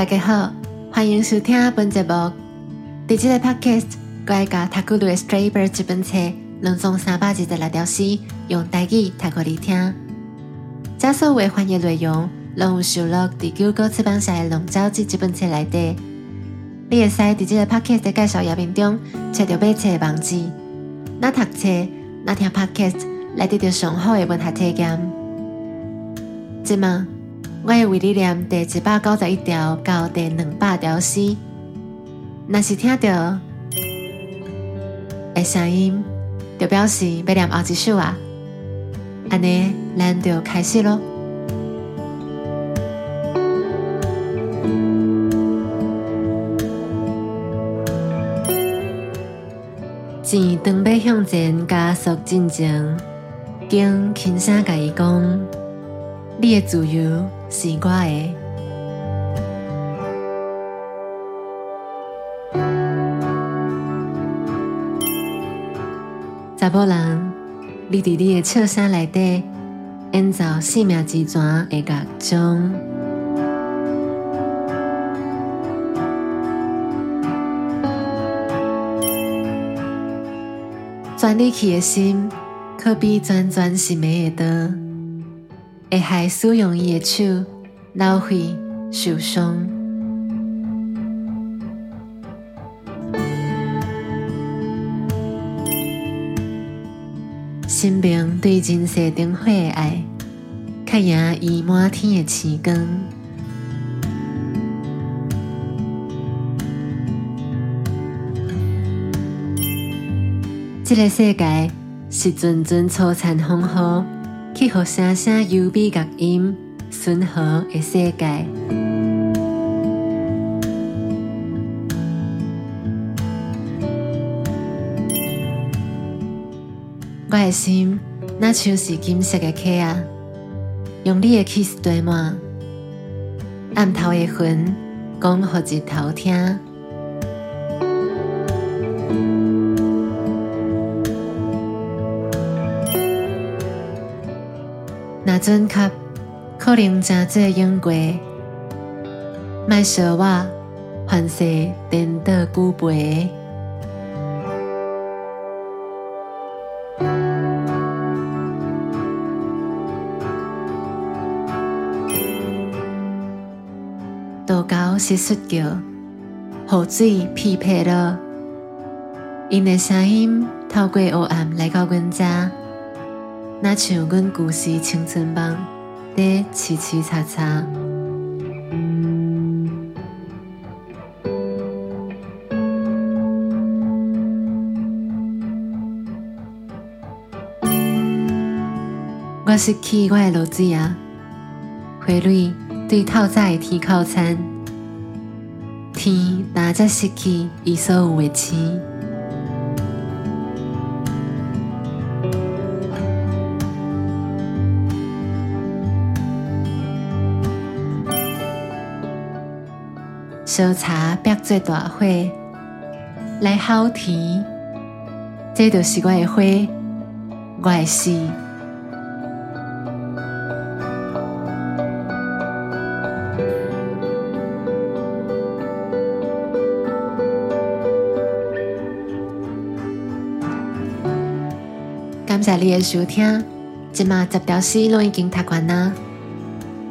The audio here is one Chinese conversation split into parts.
大家好，欢迎收听本节目。伫这个 podcast，我会甲《塔古鲁的 Stray Bird》这本册两种三百二十六条诗，用台语读给你听。这所有翻译内容，拢有收录伫九歌出版社的《龙舟记》这本册内底。你会使伫这个 podcast 的介绍页面中，找到买册的网址。那读册，那听 podcast，来得到上好的文学体验。即嘛，我会为你念第一百九十一条到第两百条诗。若是听到的声音，就表示要念后一首啊。安尼，咱就开始咯。钱当要向前加速进程，经轻声甲伊讲：你的自由是我的。查甫人，你伫你的笑声内底，演奏生命之泉的乐章。钻入去的心，可比钻钻心眉的刀，会害使用伊的手流血受伤。生命对人世灯火的爱，较赢伊满天的星光。这个世界是阵阵璀璨风雨，去互声声优美乐音顺和的世界。我的心那像是金色的客啊，用你的 kiss 堆满，暗头的云讲予日头听。那阵卡可能真做用过，莫说我凡世颠倒久背。渡高是说叫，河水匹配了，因的声音透过黑暗来到阮遮。那像阮故事青春梦，在凄凄擦擦。我失去我的路子啊，花蕊对透早的天靠餐，天哪才失去伊所有的星。烧茶逼做大火来烤甜，这就是我的花，我的诗。感谢你的收听，今嘛十条诗拢已经读完啦，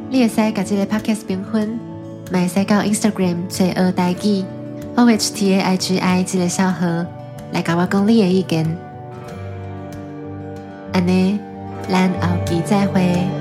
你会使甲这个 podcast 评分。买三高 Instagram 最恶代记 O H T A I G I 这个小盒来甲我讲你的意见，安尼，咱后期再会。